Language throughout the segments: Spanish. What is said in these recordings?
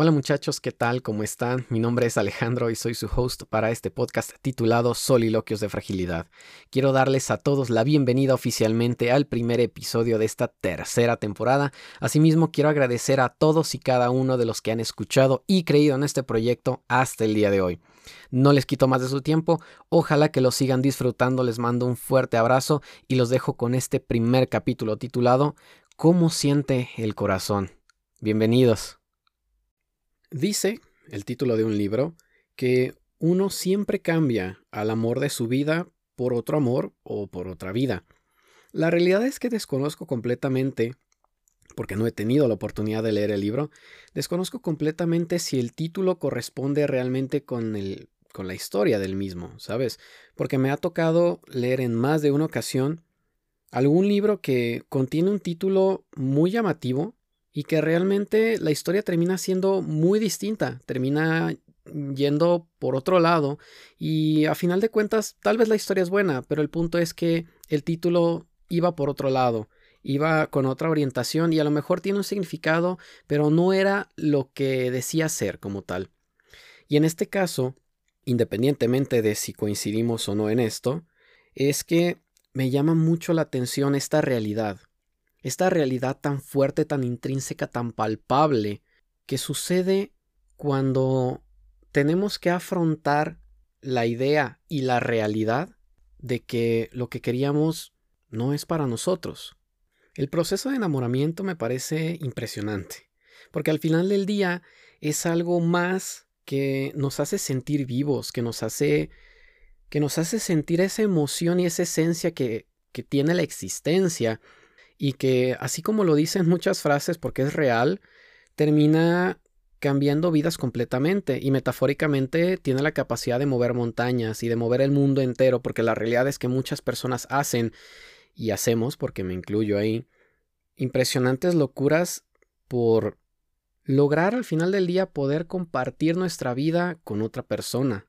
Hola muchachos, ¿qué tal? ¿Cómo están? Mi nombre es Alejandro y soy su host para este podcast titulado Soliloquios de Fragilidad. Quiero darles a todos la bienvenida oficialmente al primer episodio de esta tercera temporada. Asimismo, quiero agradecer a todos y cada uno de los que han escuchado y creído en este proyecto hasta el día de hoy. No les quito más de su tiempo, ojalá que lo sigan disfrutando, les mando un fuerte abrazo y los dejo con este primer capítulo titulado ¿Cómo siente el corazón? Bienvenidos. Dice el título de un libro que uno siempre cambia al amor de su vida por otro amor o por otra vida. La realidad es que desconozco completamente, porque no he tenido la oportunidad de leer el libro, desconozco completamente si el título corresponde realmente con, el, con la historia del mismo, ¿sabes? Porque me ha tocado leer en más de una ocasión algún libro que contiene un título muy llamativo, y que realmente la historia termina siendo muy distinta, termina yendo por otro lado y a final de cuentas tal vez la historia es buena, pero el punto es que el título iba por otro lado, iba con otra orientación y a lo mejor tiene un significado, pero no era lo que decía ser como tal. Y en este caso, independientemente de si coincidimos o no en esto, es que me llama mucho la atención esta realidad esta realidad tan fuerte, tan intrínseca, tan palpable, que sucede cuando tenemos que afrontar la idea y la realidad de que lo que queríamos no es para nosotros. El proceso de enamoramiento me parece impresionante, porque al final del día es algo más que nos hace sentir vivos, que nos hace que nos hace sentir esa emoción y esa esencia que, que tiene la existencia y que, así como lo dicen muchas frases porque es real, termina cambiando vidas completamente y metafóricamente tiene la capacidad de mover montañas y de mover el mundo entero porque la realidad es que muchas personas hacen y hacemos, porque me incluyo ahí, impresionantes locuras por lograr al final del día poder compartir nuestra vida con otra persona.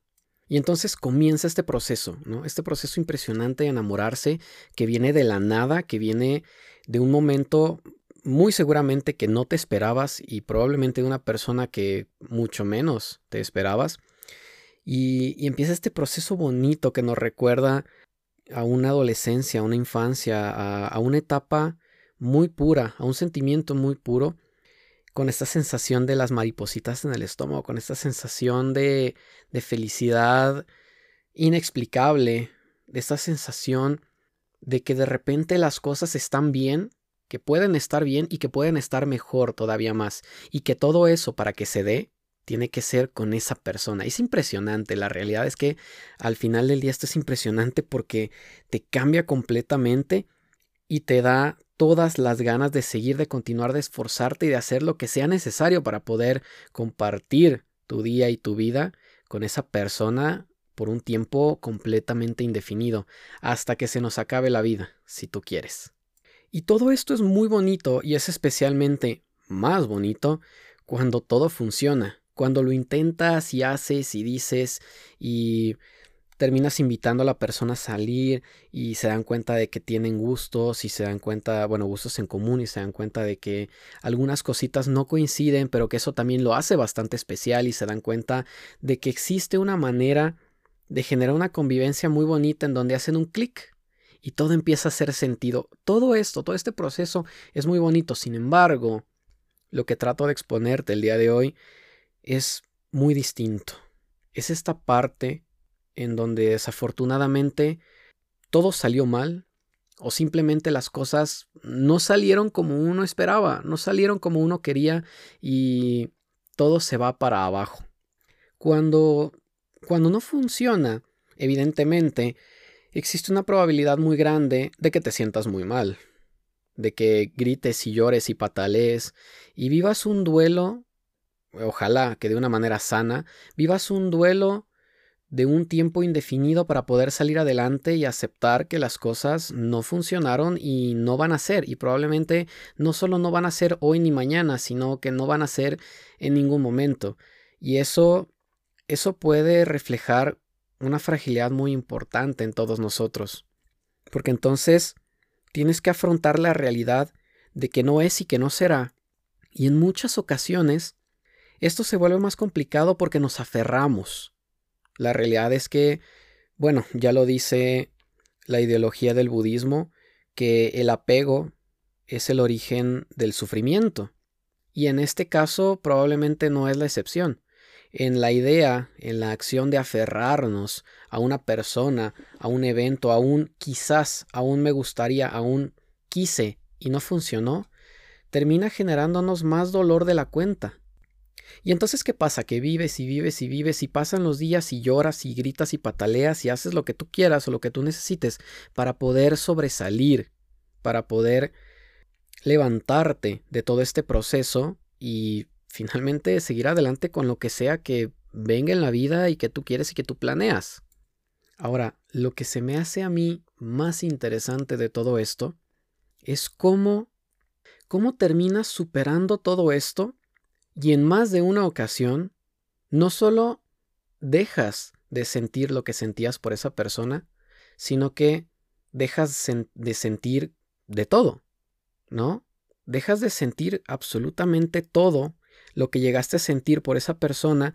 Y entonces comienza este proceso, ¿no? Este proceso impresionante de enamorarse que viene de la nada, que viene de un momento muy seguramente que no te esperabas y probablemente de una persona que mucho menos te esperabas. Y, empieza este proceso bonito que nos recuerda a una adolescencia, a una infancia, a, a una etapa muy pura, a un sentimiento muy puro con esta sensación de las maripositas en el estómago, con esta sensación de, de felicidad inexplicable, de esta sensación de que de repente las cosas están bien, que pueden estar bien y que pueden estar mejor todavía más, y que todo eso para que se dé tiene que ser con esa persona. Es impresionante, la realidad es que al final del día esto es impresionante porque te cambia completamente y te da todas las ganas de seguir, de continuar, de esforzarte y de hacer lo que sea necesario para poder compartir tu día y tu vida con esa persona por un tiempo completamente indefinido, hasta que se nos acabe la vida, si tú quieres. Y todo esto es muy bonito y es especialmente más bonito cuando todo funciona, cuando lo intentas y haces y dices y terminas invitando a la persona a salir y se dan cuenta de que tienen gustos y se dan cuenta, bueno, gustos en común y se dan cuenta de que algunas cositas no coinciden, pero que eso también lo hace bastante especial y se dan cuenta de que existe una manera de generar una convivencia muy bonita en donde hacen un clic y todo empieza a hacer sentido. Todo esto, todo este proceso es muy bonito, sin embargo, lo que trato de exponerte el día de hoy es muy distinto. Es esta parte en donde desafortunadamente todo salió mal o simplemente las cosas no salieron como uno esperaba, no salieron como uno quería y todo se va para abajo. Cuando cuando no funciona, evidentemente, existe una probabilidad muy grande de que te sientas muy mal, de que grites y llores y patalees y vivas un duelo, ojalá que de una manera sana, vivas un duelo de un tiempo indefinido para poder salir adelante y aceptar que las cosas no funcionaron y no van a ser. Y probablemente no solo no van a ser hoy ni mañana, sino que no van a ser en ningún momento. Y eso, eso puede reflejar una fragilidad muy importante en todos nosotros. Porque entonces tienes que afrontar la realidad de que no es y que no será. Y en muchas ocasiones esto se vuelve más complicado porque nos aferramos. La realidad es que, bueno, ya lo dice la ideología del budismo, que el apego es el origen del sufrimiento. Y en este caso probablemente no es la excepción. En la idea, en la acción de aferrarnos a una persona, a un evento, aún quizás, aún me gustaría, aún quise y no funcionó, termina generándonos más dolor de la cuenta. Y entonces, ¿qué pasa? Que vives y vives y vives y pasan los días y lloras y gritas y pataleas y haces lo que tú quieras o lo que tú necesites para poder sobresalir, para poder levantarte de todo este proceso y finalmente seguir adelante con lo que sea que venga en la vida y que tú quieres y que tú planeas. Ahora, lo que se me hace a mí más interesante de todo esto es cómo, cómo terminas superando todo esto y en más de una ocasión no solo dejas de sentir lo que sentías por esa persona, sino que dejas de sentir de todo. ¿no? Dejas de sentir absolutamente todo lo que llegaste a sentir por esa persona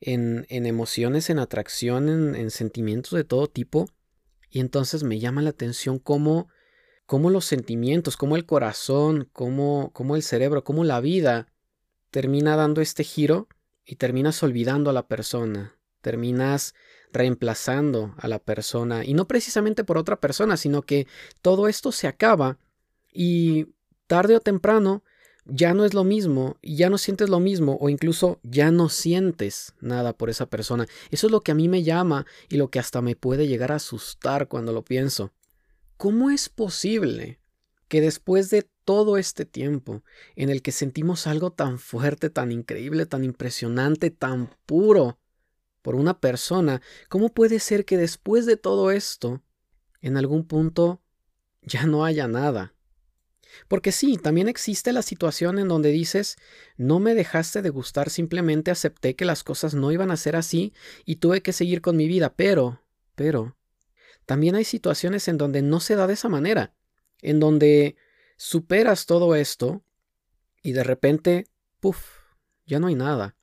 en, en emociones, en atracción, en, en, sentimientos de todo tipo. Y entonces me llama la atención cómo, cómo los sentimientos, cómo el corazón, cómo, cómo el cerebro, cómo la vida termina dando este giro y terminas olvidando a la persona, terminas reemplazando a la persona y no precisamente por otra persona, sino que todo esto se acaba y tarde o temprano ya no es lo mismo, ya no sientes lo mismo, o incluso ya no sientes nada por esa persona. Eso es lo que a mí me llama y lo que hasta me puede llegar a asustar cuando lo pienso. ¿Cómo es posible que después de todo este tiempo en el que sentimos algo tan fuerte, tan increíble, tan impresionante, tan puro por una persona, ¿cómo puede ser que después de todo esto, en algún punto, ya no haya nada? Porque sí, también existe la situación en donde dices, no me dejaste de gustar, simplemente acepté que las cosas no iban a ser así y tuve que seguir con mi vida, pero, pero, también hay situaciones en donde no se da de esa manera, en donde superas todo esto y de repente, puff, ya no hay nada.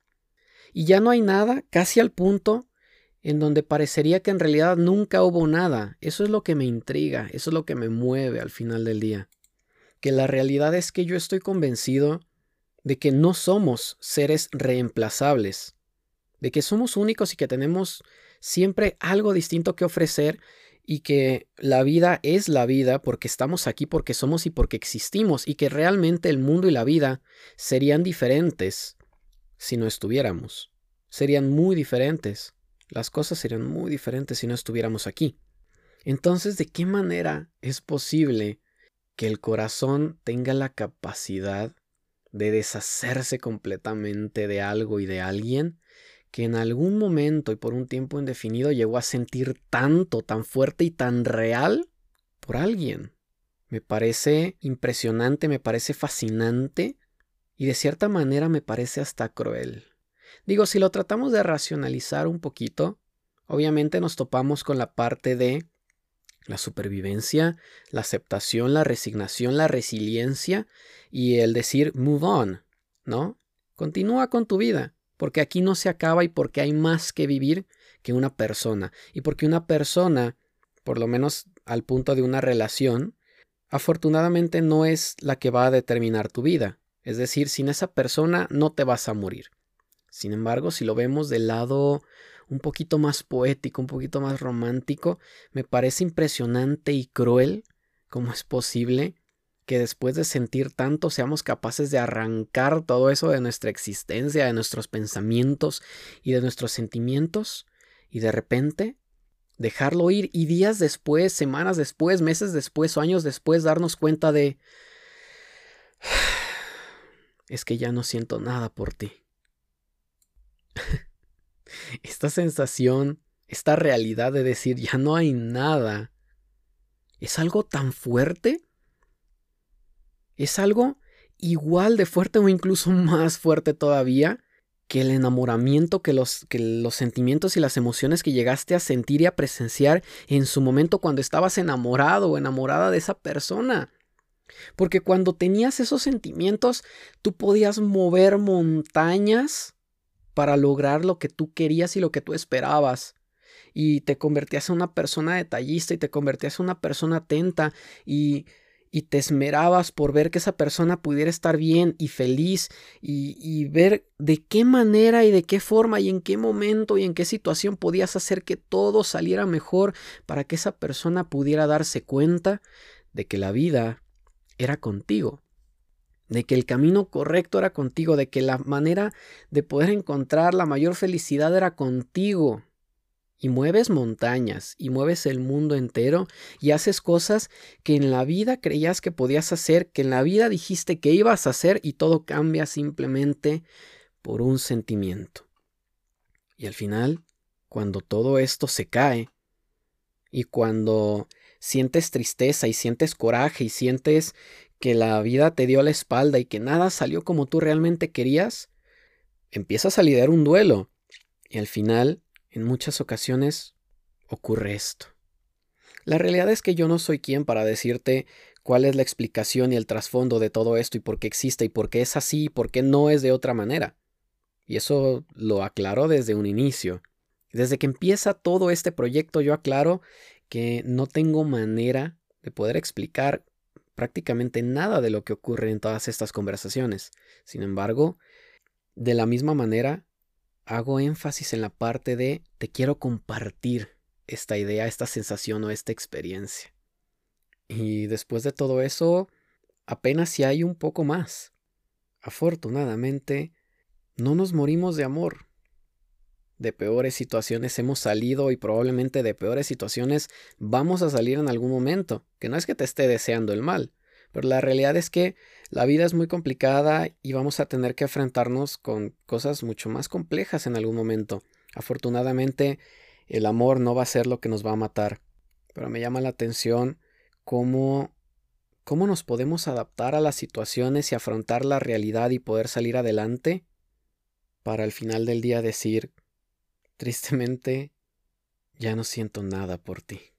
Y ya no hay nada casi al punto en donde parecería que en realidad nunca hubo nada. Eso es lo que me intriga, eso es lo que me mueve al final del día que la realidad es que yo estoy convencido de que no somos seres reemplazables, de que somos únicos y que tenemos siempre algo distinto que ofrecer y que la vida es la vida porque estamos aquí, porque somos y porque existimos y que realmente el mundo y la vida serían diferentes si no estuviéramos. Serían muy diferentes. Las cosas serían muy diferentes si no estuviéramos aquí. Entonces, ¿de qué manera es posible que el corazón tenga la capacidad de deshacerse completamente de algo y de alguien que en algún momento y por un tiempo indefinido llegó a sentir tanto, tan fuerte y tan real por alguien. Me parece impresionante, me parece fascinante y de cierta manera me parece hasta cruel. Digo, si lo tratamos de racionalizar un poquito, obviamente nos topamos con la parte de la supervivencia, la aceptación, la resignación, la resiliencia y el decir move on, ¿no? Continúa con tu vida, porque aquí no se acaba y porque hay más que vivir que una persona. Y porque una persona, por lo menos al punto de una relación, afortunadamente no es la que va a determinar tu vida. Es decir, sin esa persona no te vas a morir. Sin embargo, si lo vemos del lado un poquito más poético, un poquito más romántico, me parece impresionante y cruel cómo es posible que después de sentir tanto seamos capaces de arrancar todo eso de nuestra existencia, de nuestros pensamientos y de nuestros sentimientos y de repente dejarlo ir y días después, semanas después, meses después o años después darnos cuenta de es que ya no siento nada por ti. esta sensación, esta realidad de decir ya no hay nada, es algo tan fuerte, es algo igual de fuerte o incluso más fuerte todavía que el enamoramiento, que los, que los sentimientos y las emociones que llegaste a sentir y a presenciar en su momento cuando estabas enamorado o enamorada de esa persona. Porque cuando tenías esos sentimientos, tú podías mover montañas para lograr lo que tú querías y lo que tú esperabas. Y te convertías en una persona detallista y te convertías en una persona atenta y, y te esmerabas por ver que esa persona pudiera estar bien y feliz y, y ver de qué manera y de qué forma y en qué momento y en qué situación podías hacer que todo saliera mejor para que esa persona pudiera darse cuenta de que la vida era contigo de que el camino correcto era contigo, de que la manera de poder encontrar la mayor felicidad era contigo. Y mueves montañas, y mueves el mundo entero, y haces cosas que en la vida creías que podías hacer, que en la vida dijiste que ibas a hacer, y todo cambia simplemente por un sentimiento. Y al final, cuando todo esto se cae, y cuando sientes tristeza y sientes coraje y sientes que la vida te dio la espalda y que nada salió como tú realmente querías, empiezas a lidiar un duelo. Y al final, en muchas ocasiones, ocurre esto. La realidad es que yo no soy quien para decirte cuál es la explicación y el trasfondo de todo esto y por qué existe y por qué es así y por qué no es de otra manera. Y eso lo aclaro desde un inicio. Desde que empieza todo este proyecto yo aclaro que no tengo manera de poder explicar prácticamente nada de lo que ocurre en todas estas conversaciones. Sin embargo, de la misma manera, hago énfasis en la parte de te quiero compartir esta idea, esta sensación o esta experiencia. Y después de todo eso, apenas si hay un poco más. Afortunadamente, no nos morimos de amor de peores situaciones hemos salido y probablemente de peores situaciones vamos a salir en algún momento, que no es que te esté deseando el mal, pero la realidad es que la vida es muy complicada y vamos a tener que enfrentarnos con cosas mucho más complejas en algún momento. Afortunadamente, el amor no va a ser lo que nos va a matar, pero me llama la atención cómo cómo nos podemos adaptar a las situaciones y afrontar la realidad y poder salir adelante para al final del día decir Tristemente, ya no siento nada por ti.